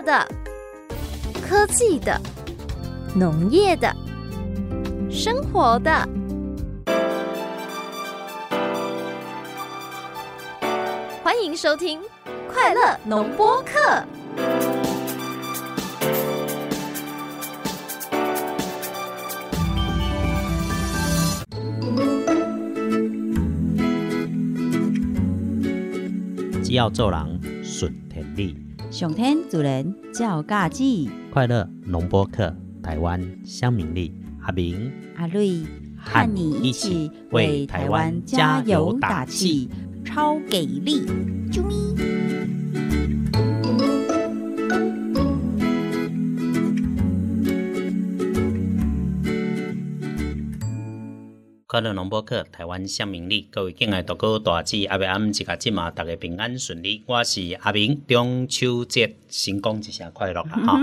的、科技的、农业的、生活的。欢迎收听《快乐农播课》。只要做人顺天理，上天主人照家己，快乐农播客，台湾香明丽，阿明阿瑞和你一起为台湾加油打气，超给力！啾咪。快乐农播客，台湾向民力，各位敬爱大哥大姐，阿伯阿姆一家节嘛，大家平安顺利。我是阿明，中秋节成功一声快乐啦 哈！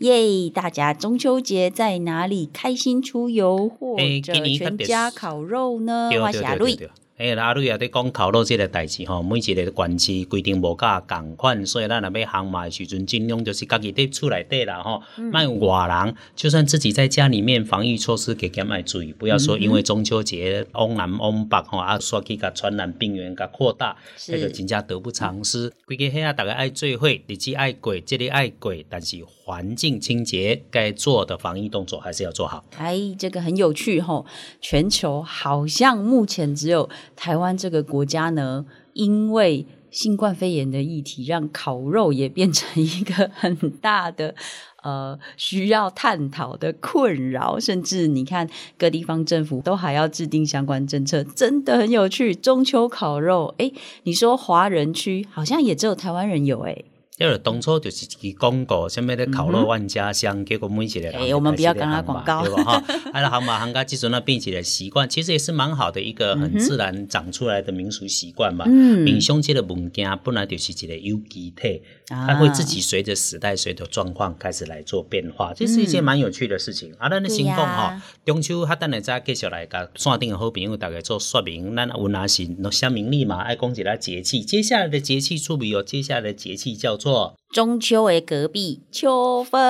耶！大家中秋节在哪里开心出游，或者全家烤肉呢？欸我是阿瑞。诶，阿瑞也伫讲烤肉这个代志吼，每一个县市规定无甲共款，所以咱若要航马的时阵，尽量就是家己伫厝内底啦吼，莫有外人。就算自己在家里面防疫措施给减爱注意，不要说因为中秋节往南往北吼啊，煞去甲传染病源甲扩大，是那个真正得不偿失。规个遐啊，大家爱聚会，日子爱过，这里爱过，但是环境清洁该做的防疫动作还是要做好。哎，这个很有趣吼！全球好像目前只有台湾这个国家呢，因为新冠肺炎的议题，让烤肉也变成一个很大的 呃需要探讨的困扰，甚至你看各地方政府都还要制定相关政策，真的很有趣。中秋烤肉，哎，你说华人区好像也只有台湾人有哎。因为当初就是一个广告，什么咧烤肉万家香，结果每一个人哎我们不要跟他广告对吧？哈，啊，那行嘛，行家即阵那变起来习惯，其实也是蛮好的一个很自然长出来的民俗习惯嘛。嗯民凶这个物件本来就是一个有机体，啊它会自己随着时代、随着状况开始来做变化，这是一件蛮有趣的事情。啊，咱的先讲对吼，中秋哈，等下再继续来甲线顶的好朋友大家做说明。咱有哪是乡民力嘛，爱讲一下节气，接下来的节气注意哦，接下来的节气叫做。中秋诶隔壁秋分，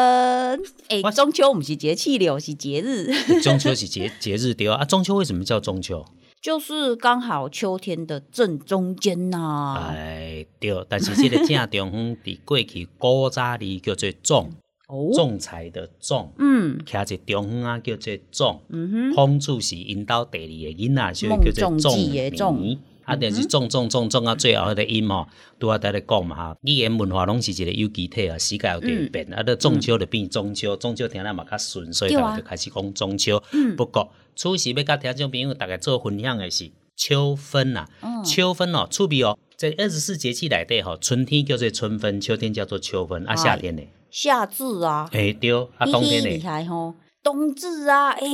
哎、我中秋不是节气了，是节日，中秋是节节日对啊，啊中秋为什么叫中秋？就是刚好秋天的正中间呐、哎对，但是这个正中央伫过去古早里叫做仲，哦，仲裁的仲，嗯。徛在中央啊叫做仲。嗯哼，孔子是引导第二个囡仔，所以叫做仲仲基的仲尼。啊，但是种种种种啊，最后迄个音吼，拄啊在咧讲嘛哈，语言文化拢是一个有机体啊，世界有伫变，啊，到中秋就变中秋，中秋听咱嘛较顺，所以大家就开始讲中秋。嗯不过，此时要甲听众朋友大家做分享的是秋分呐、嗯秋分哦，趣味哦，在二十四节气内底吼，春天叫做春分，秋天叫做秋分，啊，哎夏天呢？夏至啊，哎对，啊，冬天厉呢？害吼。冬至啊，哎、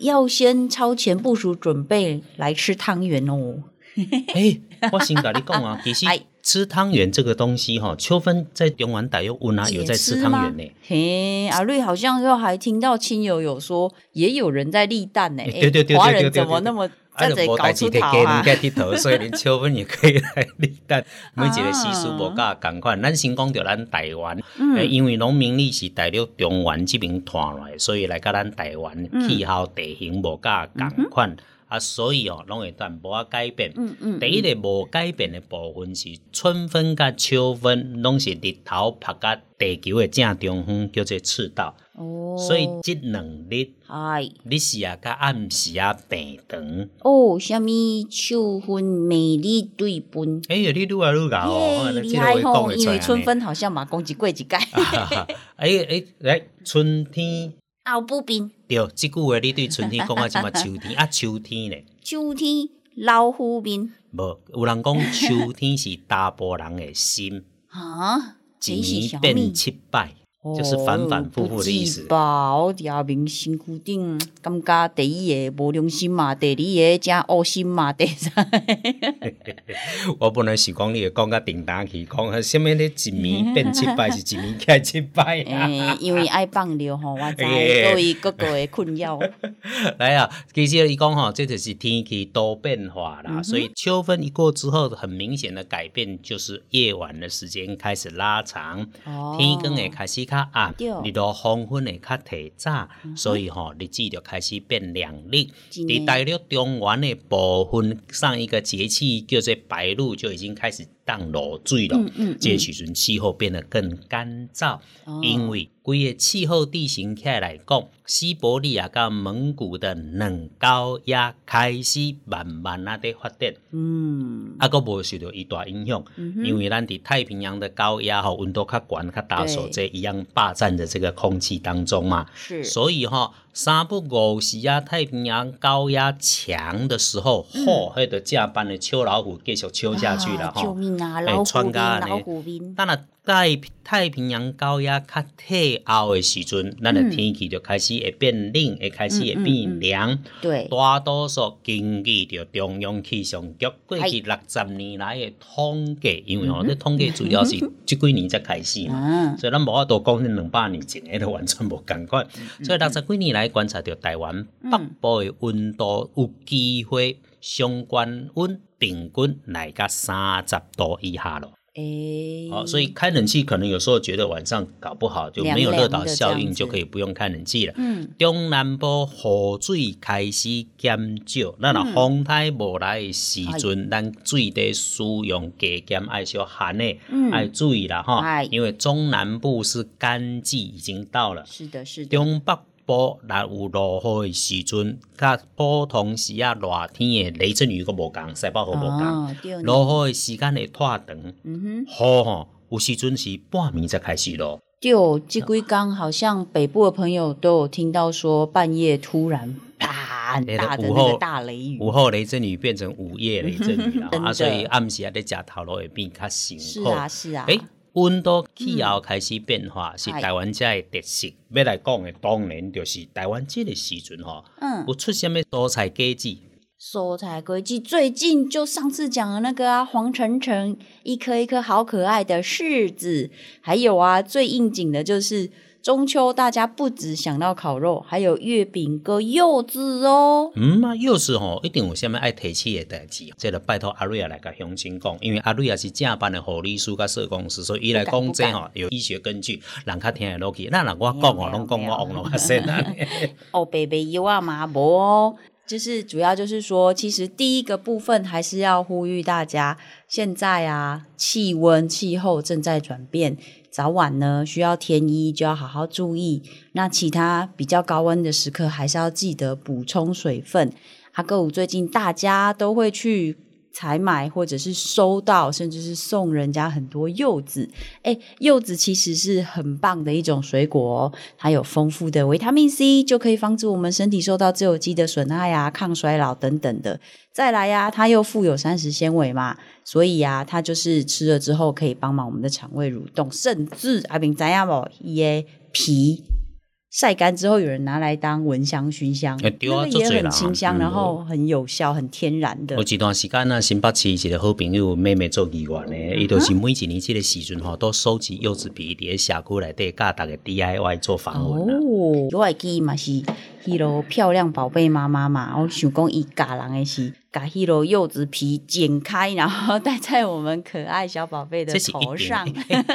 要先超前部署准备来吃汤圆哦。哎，我先跟你讲啊，其实哎吃汤圆这个东西哈，秋分在中原大有温啊，有在吃汤圆呢。嘿，阿瑞好像又还听到亲友有说，也有人在立蛋呢。哎对对对对华人对对对怎么那么啊，在这里搞出头啊？家佚佗，所以连秋分也可以来立蛋。每一个习俗无甲共款，咱先讲着咱台湾，嗯，因为农民历是大陆中原这边传来，所以来甲咱台湾嗯气候地形无甲共款。啊，所以哦，拢会淡薄啊改变。嗯嗯第一个无改变的部分是春分甲秋分，拢是日头晒甲地球的正中央，叫做赤道。哦，所以即两日哎，日时啊，甲暗时啊平长。哦，虾米秋分美丽对分，哎呀，你愈来愈搞哦，厉害吼！因为春分好像嘛，讲一过一改，哎哎，来春天，后不变，对，即句话你对春天讲啊，即嘛秋天啊，秋天呢？秋天老虎面无，有人讲秋天是大波人的心，啊，一年变七摆。就是反反复复的意思。哦不止吧，我伫后面身躯顶感觉第一个无良心嘛，第二个真恶心嘛，第三 我本来是讲你会讲甲叮当去，讲什么咧一米 变七摆是一米起来七摆啊。诶，因为爱放尿吼，我知所以各个的困扰。来啊，其实伊讲吼，这就是天气多变化嗯啦，所以秋分一过之后，很明显的改变就是夜晚的时间开始拉长，哦。天光也开始较暗对，日落黄昏会较提早，所以吼日子就开始变亮丽。伫大陆中原的部分，上一个节气叫做白露就已经开始当落水了。嗯嗯这个时阵气候变得更干燥，哦因为规个气候地形起来来讲，西伯利亚甲蒙古的冷高压开始慢慢啊在发展。嗯，啊，个无受到伊大影响，因为咱伫太平洋的高压吼温度较悬、较大，所在一样霸占着这个空气当中嘛。是所以吼、三不五时啊，太平洋高压强的时候，吼、迄个加班的秋老虎继续秋下去了啊吼。救命啊！哎老虎兵，穿甲呢老虎兵。当然，在太平洋高压较退后的时阵，咱的天气就开始会变冷，会开始会变凉。对，大多数根据着中央气象局过去六十年来的统计，因为吼，这统计主要是即几年才开始嘛。所以咱无法度讲恁两百年前诶，都完全无共款。所以六十几年来观察到台湾北部诶温度有机会相关温平均来到三十度以下咯。诶，好、所以开冷气可能有时候觉得晚上搞不好就没有热岛效应，就可以不用开冷气了。嗯，中南部雨水开始减少，那若风台无来的时阵，咱水的使用加减爱小寒的，爱注意啦哈哎，因为中南部是干季已经到了，是的，是的，中北部若有落雨的时阵，甲普通时啊热天的雷阵雨个无共，西北雨无共，落雨的时间会拖长，嗯哼，雨吼有时阵是半暝才开始落。对，这几天好像北部的朋友都有听到说，半夜突然啪很大的那个大雷雨，午后雷阵雨变成午夜雷阵雨了啊，所以暗时啊，咧食头路会变较辛苦。是啊，是啊，诶，温度气候开始变化，是台湾遮的特色。要来讲的，当然就是台湾这个时阵吼，嗯，有出什么蔬菜果子，蔬菜果子最近就上次讲的那个啊，黄澄澄一颗一颗好可爱的柿子，还有啊，最应景的就是中秋，大家不只想到烤肉，还有月饼跟柚子哦。嗯那柚子吼，一定有啥物爱提起的代志，这个拜托阿瑞啊来甲乡亲讲，因为阿瑞啊是正班的护理师甲社工师，所以伊来讲这吼有医学根据，人较听得落去。那若我讲哦，拢讲我网络较深啊。哦，白白柚啊嘛无哦，就是主要就是说，其实第一个部分还是要呼吁大家，现在啊，气温气候正在转变，早晚呢需要添衣，就要好好注意。那其他比较高温的时刻，还是要记得补充水分。阿哥五最近大家都会去。采买或者是收到，甚至是送人家很多柚子。哎，柚子其实是很棒的一种水果哦，它有丰富的维他命 C，就可以防止我们身体受到自由基的损害啊、抗衰老等等的。再来呀、它又富有膳食纤维嘛，所以呀、它就是吃了之后可以帮忙我们的肠胃蠕动，甚至阿明怎样不？耶皮。晒干之后，有人拿来当蚊香熏香，哎对啊那个也很清香，嗯然后很有效、很天然的有。一段时间啊，新北市一个好朋友妹妹做议员的，伊、就是每一年这个时阵吼，都收集柚子皮伫咧社区内底，教大家 DIY 做防蚊啊。哦，我会记嘛是迄落漂亮宝贝妈妈嘛，我想讲伊教人的是把迄落柚子皮剪开，然后戴在我们可爱小宝贝的头上。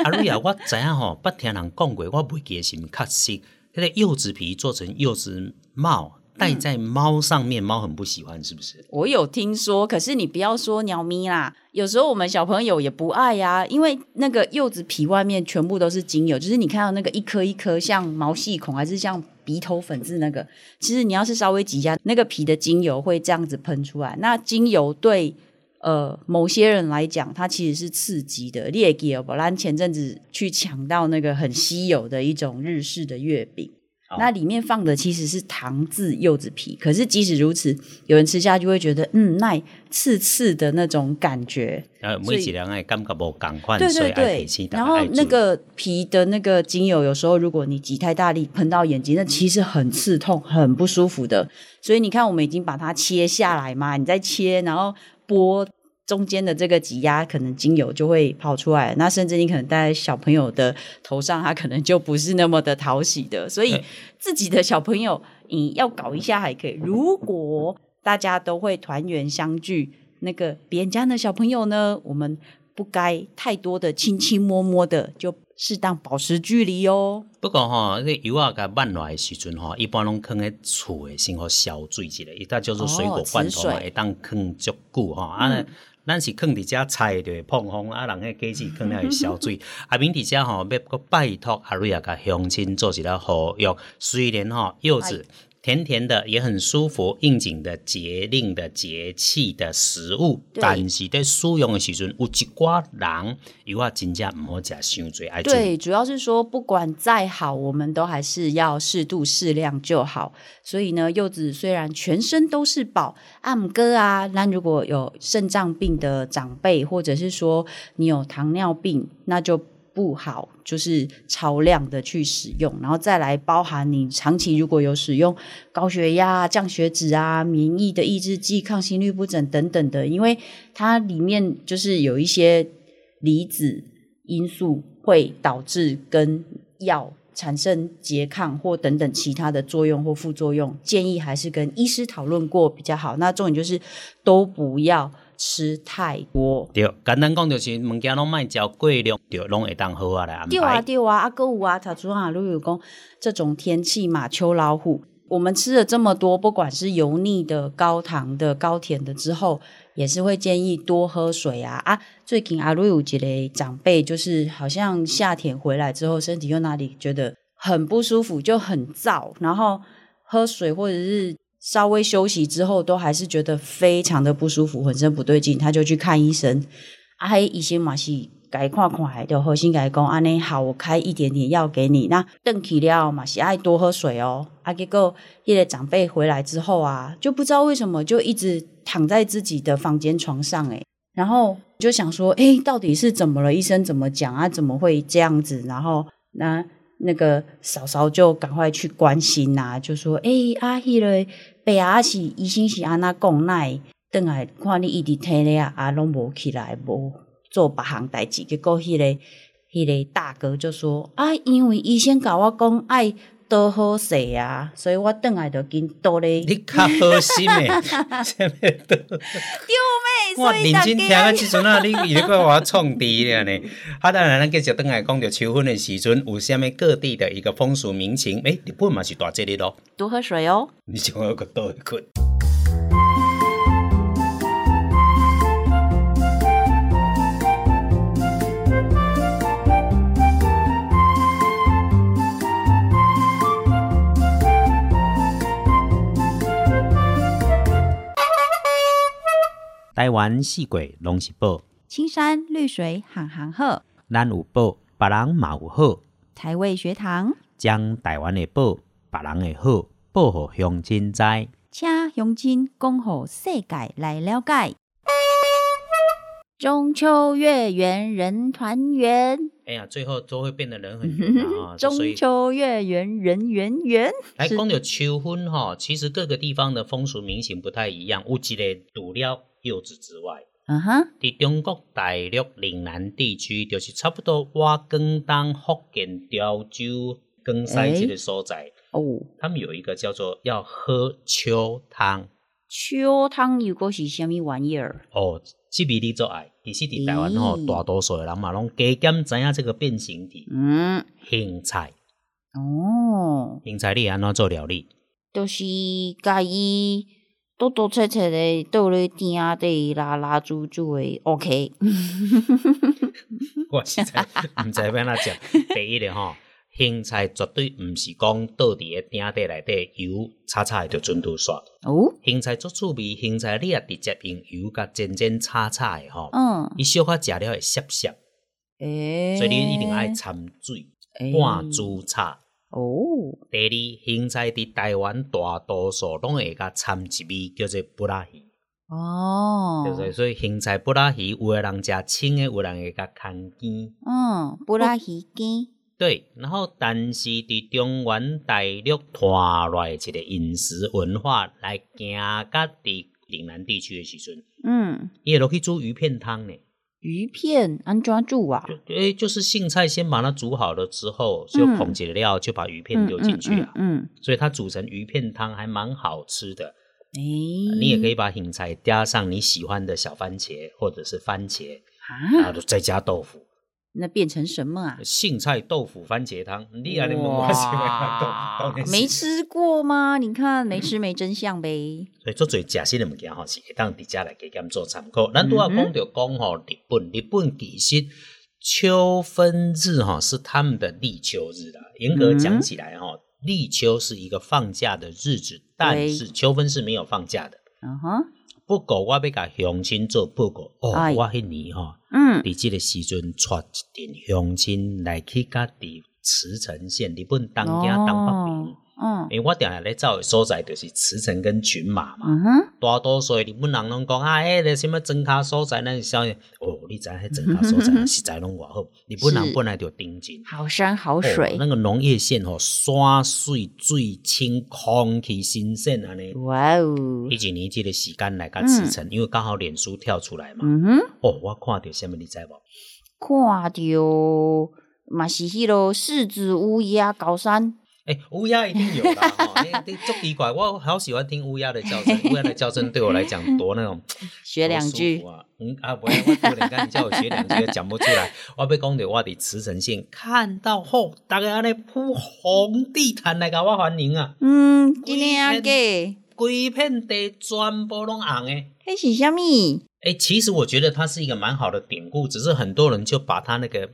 阿瑞啊，我知影吼，捌听人讲过，我袂记得是毋确实。那个柚子皮做成柚子帽，戴在猫上面，猫很不喜欢，是不是？我有听说，可是你不要说鸟咪啦，有时候我们小朋友也不爱呀、因为那个柚子皮外面全部都是精油，就是你看到那个一颗一颗像毛细孔还是像鼻头粉刺那个，其实你要是稍微挤一下，那个皮的精油会这样子喷出来。那精油对呃某些人来讲，它其实是刺激的。列给不然前阵子去抢到那个很稀有的一种日式的月饼。那里面放的其实是糖渍柚子皮，可是即使如此，有人吃下去会觉得，嗯，那刺刺的那种感觉。呃，每一人爱感觉无共款，对对对然后那个皮的那个精油，有时候如果你挤太大力喷到眼睛，那其实很刺痛、很不舒服的。所以你看，我们已经把它切下来嘛，你再切，然后剥中间的这个挤压，可能精油就会跑出来。那甚至你可能戴在小朋友的头上，他可能就不是那么的讨喜的。所以哎自己的小朋友，你要搞一下还可以。如果大家都会团圆相聚，那个别人家的小朋友呢，我们不该太多的亲亲摸摸的，就适当保持距离哦。不过吼，这油啊甲慢落的时阵吼，一般拢放喺厝诶，先好消水一下，伊搭叫做水果罐头嘛，会当放足久吼。啊，咱是放伫遮菜就会碰风，啊，人迄果子放了会消水。啊，明伫遮吼，要搁拜托阿瑞啊，甲乡亲做一下好药。虽然吼柚子。甜甜的也很舒服，应景的节令的节气的食物，对。但是在使用的时阵，有一寡人油啊真正唔好食伤最，爱对，主要是说不管再好，我们都还是要适度适量就好。所以呢，柚子虽然全身都是宝，按哥啊，那如果有肾脏病的长辈，或者是说你有糖尿病，那就不好，就是超量的去使用，然后再来包含你长期如果有使用高血压、降血脂啊、免疫的抑制剂、抗心律不整等等的，因为它里面就是有一些离子因素会导致跟药产生拮抗或等等其他的作用或副作用，建议还是跟医师讨论过比较好。那重点就是都不要吃太多。对，简单讲就是物件拢莫交过量，对，拢会当好啊来安对啊，排。对啊，啊，购物啊，塔主啊，如果有讲这种天气嘛，秋老虎，我们吃了这么多，不管是油腻的、高糖的、高甜的之后，也是会建议多喝水啊啊！最近阿瑞有一个长辈，就是好像夏天回来之后，身体又哪里觉得很不舒服，就很燥，然后喝水或者是稍微休息之后，都还是觉得非常的不舒服，浑身不对劲，他就去看医生。啊，迄医生嘛是该看看的，就好心甲伊讲，安尼好，我开一点点药给你。那邓起了嘛是爱多喝水哦。啊，结果一个长辈回来之后啊，就不知道为什么就一直躺在自己的房间床上，诶，然后就想说，诶，到底是怎么了？医生怎么讲啊？怎么会这样子？然后那那个嫂嫂就赶快去关心呐、就说，诶，啊，迄、个爸啊是医生是安那讲奈。等来看你一直听咧啊，啊拢无起来，无做别项代志，结果迄、个迄、个大哥就说啊，因为医生甲我讲爱多好势啊，所以我等来就紧倒咧。你较好心诶，什么都对我认真听啊，即阵啊，你伊咧怪我创题了呢。好，当然咱继续倒来讲着秋分的时阵，有啥物各地的一个风俗民情？诶，日本嘛是大节日咯，多喝水哦。你想要个倒一困。台湾四季拢是宝，青山绿水行行好，咱有宝，别人嘛有好。台味学堂，将台湾的宝，别人的好，报互乡亲知。请乡亲讲互世界来了解。中秋月圆人团圆，哎呀，最后都会变得人很圆啊！中秋月圆人圆圆，来是讲到秋分哈，其实各个地方的风俗民情不太一样。有一个除了柚子之外，嗯哼，在中国大陆岭南地区，就是差不多我广东、福建、潮州、广西这个所在，哦，他们有一个叫做要喝秋汤秋汤又果是虾米玩意儿？哦，这味你做爱。其实伫台湾吼，咦大多数的人嘛拢加减知影这个变形体嗯，芹菜。哦，芹菜你会安怎做料理？就是家己多多切切的倒咧鼎底拉拉煮煮的，OK。我实在毋知要安怎食。第一个吼，芹菜绝对毋是讲倒伫个鼎底内底油炒炒的就准度煞。哦，芹菜足趣味，芹菜你也直接用油甲煎煎炒炒的吼，嗯，伊小可食了会涩涩，诶、所以你一定爱掺水诶半煮炒。哦，第二，芹菜伫台湾大多数拢会甲掺一味叫做布拉鱼，哦，对不对？所以芹菜布拉鱼，有的人食青的，有的人会甲牵尖。嗯，布拉鱼羹，对，然后但是伫中原大陆传来一个饮食文化来行到伫岭南地区的时阵，嗯，伊会落去煮鱼片汤呢。鱼片安抓住啊？就诶，就是荇菜先把它煮好了之后，就捧起料，就把鱼片丢进去啊。嗯，嗯所以它煮成鱼片汤还蛮好吃的。诶，你也可以把芹菜加上你喜欢的小番茄或者是番茄，然啊，后再加豆腐，那变成什么啊？杏菜豆腐番茄汤。你啊，你们我喜欢豆豆没吃过吗？你看没吃没真相呗。所以做最食新的物件吼，是会当伫遮来给他们做参考。咱拄啊讲着讲吼，日本日本其实秋分日哈是他们的立秋日啦。严格讲起来哈，立秋是一个放假的日子，但是秋分是没有放假的。嗯哼，不过我要甲乡亲做报告。哦，哎。我迄年吼，嗯，伫即个时阵带一阵乡亲来去甲伫茨城县日本东京东北边。嗯。因为我定下咧走诶所在就是茨城跟群马嘛，嗯哼，大多数日本人拢讲啊，迄、个什么增卡所在，咱是啥哦，你知影迄增卡所在实在拢偌好，日本人本来就盯紧。好山好哦水那，个农业县吼，山水最清，空气新鲜安尼。哇哦，一一年这个时间来甲茨城，因为刚好脸书跳出来嘛。嗯哼，哦，我看到什么你知无？看到嘛是迄落柿子乌鸦高山，哎、乌鸦一定有啦！哈、欸，这足奇怪，我好喜欢听乌鸦的叫声。乌鸦的叫声对我来讲多那种 学两句啊。嗯啊，不要我突然间你叫我学两句，讲不出来。我被讲的我伫茨城县看到后，大家安尼铺红地毯来甲我欢迎啊！嗯，今天啊给，规片地全部拢红诶。迄是什么？哎、其实我觉得它是一个蛮好的典故，只是很多人就把它那个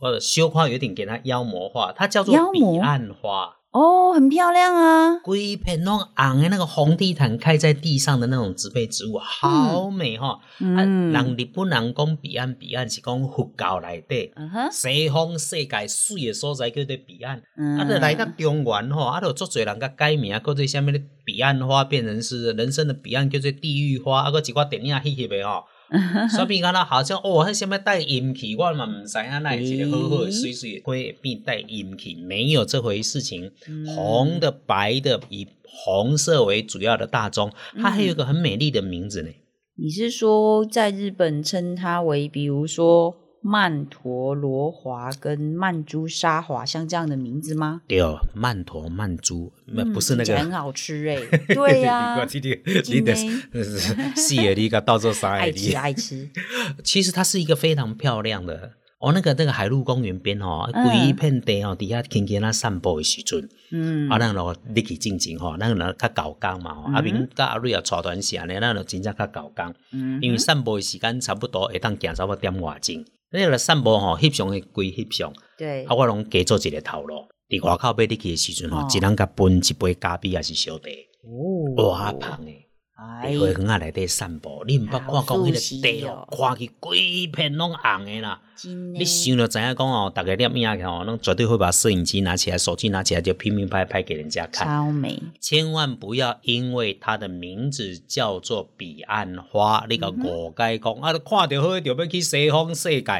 呃羞花有点给它妖魔化，它叫做彼岸花。哦，很漂亮啊，规片弄红的那个红地毯开在地上的那种植被植物，好美哈、啊，嗯，人日本人讲彼岸，彼岸是讲佛教内底。嗯哼，西方世界水的所在叫做彼岸，嗯啊，就来到中原吼，啊，就足侪人甲改名，叫做啥物咧？彼岸花变成是人生的彼岸，叫做地狱花，啊，搁一寡电影翕翕的吼，所以敢若好像哦，迄什么带阴气，我嘛毋知影，那一个好好的水水会变带阴气，没有这回事情。红的、白的，以红色为主要的大宗，它还有一个很美丽的名字呢。你是说在日本称它为，比如说曼陀罗华跟曼珠沙华，像这样的名字吗？对哦，曼陀曼珠，那嗯不是那个。很好吃哎、对呀、你你你真的的是的，你个到做啥爱吃的？爱吃，其实它是一个非常漂亮的哦，那个那个海陆公园边哦，规一片地哦，底下轻轻那散步的时阵，嗯。啊，咱咯你去进前吼，咱咯较搞工嘛吼，阿明甲阿瑞也带团时安尼，咱咯真正较搞工，嗯因为散步的时间差不多会当行差不多点外钟。你来散步吼，翕相会归翕相，对。啊，我拢加做一个头路。伫外口买你去的时阵吼哦，一人甲分一杯咖啡还是小茶，哦。哇芳诶！哎伫花园啊内底散步，你毋捌看讲迄个地哦，看去规片拢红诶啦。你想就知影讲哦，大家摄影去哦，那绝对会把摄影机拿起来，手机拿起来就拼命拍拍给人家看。超美，千万不要因为它的名字叫做彼岸花，你个误解讲啊，看到好就要去西方世界。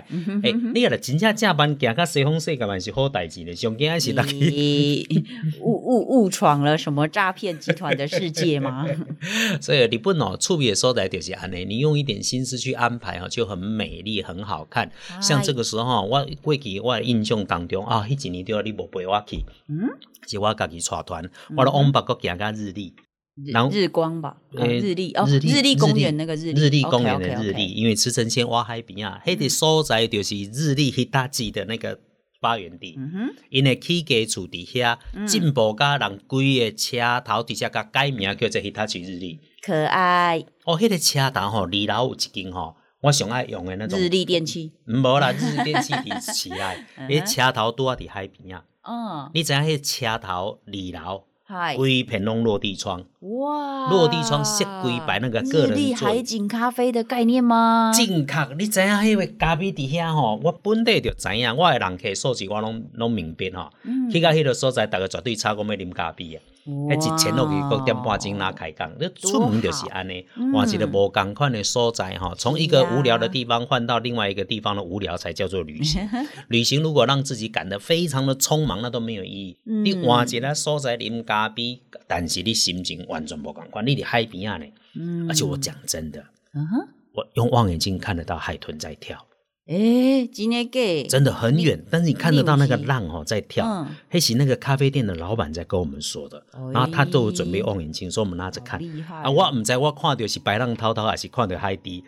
诶、你若真正正班行到西方世界嘛是好代志咧，上惊是大去。你误误误闯了什么诈骗集团的世界吗？所以日本哦，趣味的所在就是安尼，你用一点心思去安排哦，就很美丽，很好看。像这个时候，我过去我的印象当中啊，迄一年对你无陪我去，嗯，是我家己带团，我咧往北国行到日历。日然后日光吧，日历哦，日历公园那个日历，日历公园的日历，因为池城县挖海边啊，迄个所在就是日历迄搭记的那个发源地。嗯哼，因为起家厝伫遐，进步甲人规个车头直接甲改名叫做 Hitachi 日历。可爱哦，迄、个车头吼，二楼有一间吼，我上爱用的那种。日历电器，无啦，日电器伫起来，嗯哼迄车头拄啊伫海边啊。哦，你知影迄车头二楼嗨，规片拢落地窗，哇，落地窗设规排那个个人日。海景咖啡的概念吗？正确，你知影迄个咖啡伫遐吼，我本地就知影，我的人客素质我拢拢明白吼。嗯去到迄个所在，逐个绝对差讲要啉咖啡啊。迄一前落去个点半钟拉开讲，你出门就是安尼，嗯换一个无共款的所在吼，从一个无聊的地方换到另外一个地方的无聊才叫做旅行。旅行如果让自己赶得非常的匆忙，那都没有意义。嗯你换一个所在啉咖啡，但是你心情完全无共款，你伫海边啊呢。嗯而且我讲真的，嗯，我用望远镜看得到海豚在跳。诶，今天给真的很远，但是你看得到那个浪哦在跳嗯。黑喜那个咖啡店的老板在跟我们说的，然后他都有准备望远镜，说我们拿着看。啊，我唔知我看到是白浪滔滔，还是看到海底。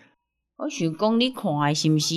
我想讲，你看的是不是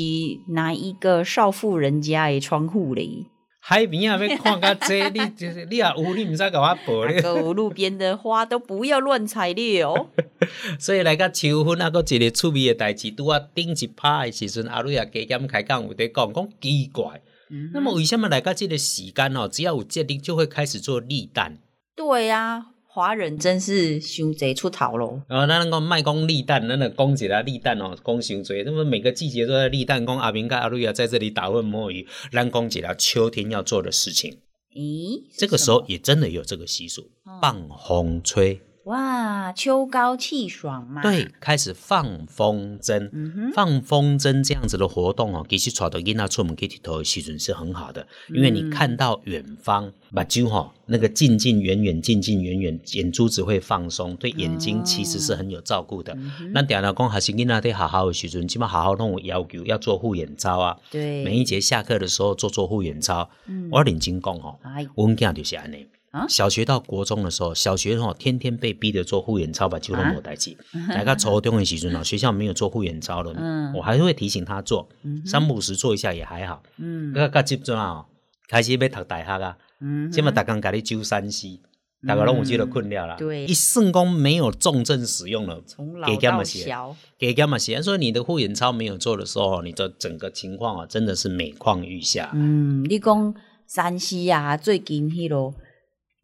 哪一个少妇人家的窗户嘞？海边啊，要看较济，你就是你啊有，你唔使甲我报你。那个路边的花都不要乱采猎哦。所以来个秋分啊，个一个趣味的代志，拄啊顶一拍的时阵，阿瑞啊加减开讲有在讲，讲奇怪。嗯那么为什么来个这个时间哦，只要有节日就会开始做立蛋？对啊，华人真是凶贼出逃喽。然后咱讲卖公立蛋，那个公姐的立蛋哦，讲伤多。那么每个季节都在立蛋，公阿明跟阿瑞亚在这里打混摸鱼，咱讲一下秋天要做的事情。咦，这个时候也真的有这个习俗，棒红吹。哇，秋高气爽嘛。对，，开始放风筝。嗯，放风筝这样子的活动哦，其实带到囡仔出门去佚佗的时阵是很好的，因为你看到远方，目睭哈那个近近远远、近近远远，眼珠子会放松，对眼睛其实是很有照顾的。咱定定讲，还是囡仔在学校的时阵，起码好好弄有要求，要做护眼操啊。对，每一节下课的时候做做护眼操。嗯我认真讲吼，哎，阮囝就是安尼。啊小学到国中的时候，小学吼天天被逼着做护眼操，把就都啊没代志。大概初中的时阵哦，学校没有做护眼操了，嗯我还是会提醒他做，三不五十做一下也还好。嗯那个接阵啊，开始要读大学啊，嗯现在大工甲你揪三 C，大家拢有这个困扰啦。对一算讲没有重症使用了，从老到写小，给干嘛写？所以你的护眼操没有做的时候，你的整个情况啊，真的是每况愈下。嗯，你讲山西啊，最近迄落，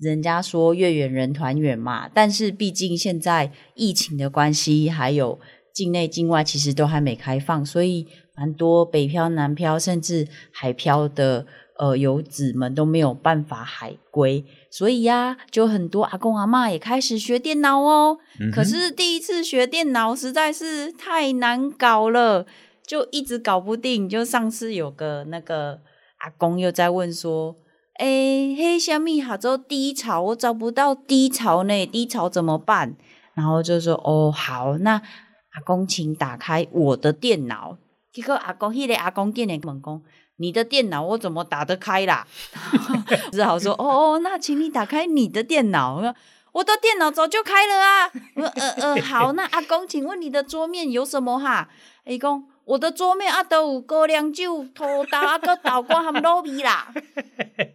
人家说月圆人团圆嘛，但是毕竟现在疫情的关系，还有境内境外其实都还没开放，所以蛮多北漂、南漂甚至海漂的呃游子们都没有办法海归，所以呀、就很多阿公阿嬷也开始学电脑哦。嗯可是第一次学电脑实在是太难搞了，就一直搞不定。就上次有个那个阿公又在问说：“诶，嘿，虾米哈州低潮，我找不到低潮呢，低潮怎么办？”然后就说：“哦，好，那阿公请打开我的电脑。”结果阿公，迄、个阿公竟然问讲：“你的电脑我怎么打得开啦？” 只好说：“哦哦，那请你打开你的电脑。”我的电脑早就开了啊！我说呃呃，好，那阿公，请问你的桌面有什么哈？伊讲我的桌面啊，都有高粱酒、土豆啊，个豆干和糯米啦，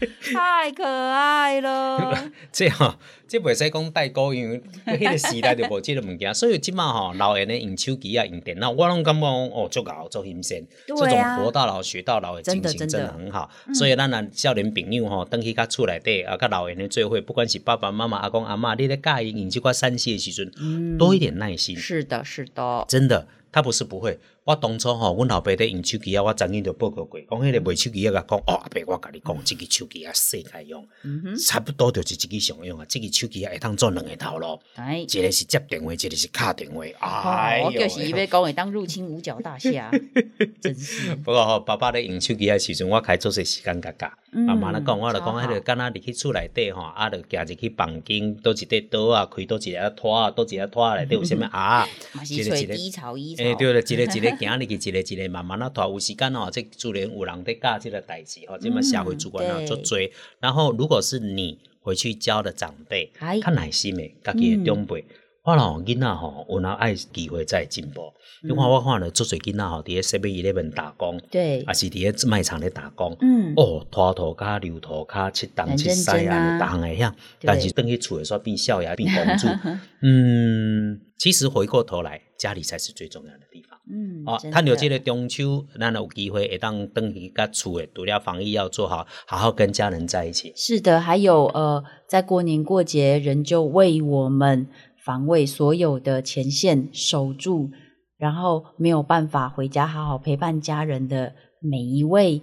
太可爱了。这吼、这袂使讲代沟，因为迄个时代就无即个物件，所以即马吼老人咧用手机啊、用电脑，我拢感觉讲哦，足搞足新鲜。这种对啊活到老学到老的精神真的很好。所以咱啊少年朋友吼，等去甲厝内底啊，甲老人咧聚会，不管是爸爸妈妈、阿公阿嬷，你咧教伊用即款山西的时阵，嗯多一点耐心。是的，是的，真的，他不是不会。我当初吼，阮老爸咧用手机啊，我曾经就报告过，讲迄个卖手机啊，甲讲哦，阿伯，我甲你讲，即个手机啊，世界用，嗯哼，差不多就是即支常用啊。即个手机啊，会当做两个头路，哎，一个是接电话，一个是敲电话。哎哦，我呦就是伊要讲会当入侵五角大厦，真是，不过吼，爸爸咧用手机的时阵，我开做些时间甲教。嗯妈妈咧讲，我就讲，迄个敢若入去厝内底吼，啊，就行入去房间，倒一块桌啊，开倒一个拖啊，倒一个拖内底有啥物 啊？嘛是一个一个找低潮一潮，诶、对了，一个一个行入去，一个一个慢慢啊拖。有时间哦，这自然有人在教这个代志吼，这么社会主管啊对做追。然后，如果是你回去教的长辈，哎较耐心的，家己的长辈。我老囡仔吼，有哪爱机会再进步。你看我看了做侪囡仔吼，伫咧 Seven Eleven 打工，对啊，是伫咧卖场咧打工。嗯，哦，拖涂骹、留涂骹、七东很七西啊啊，逐项会晓。但是等去厝的时候变少爷变公主。嗯，其实回过头来，家里才是最重要的地方。嗯，哦，真趁着的这个中秋，咱有机会会当登去甲厝诶，除了防疫要做好，好好跟家人在一起。是的，还有呃，在过年过节，仍旧为我们防卫所有的前线守住，然后没有办法回家好好陪伴家人的每一位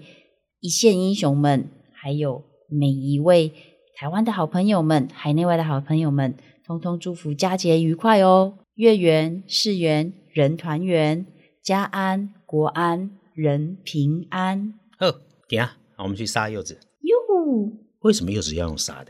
一线英雄们，还有每一位台湾的好朋友们、海内外的好朋友们，通通祝福佳节愉快哦！月圆、事圆、人团圆，家安、国安、人平安。哦，点啊，我们去杀柚子。哟，为什么柚子要用杀的？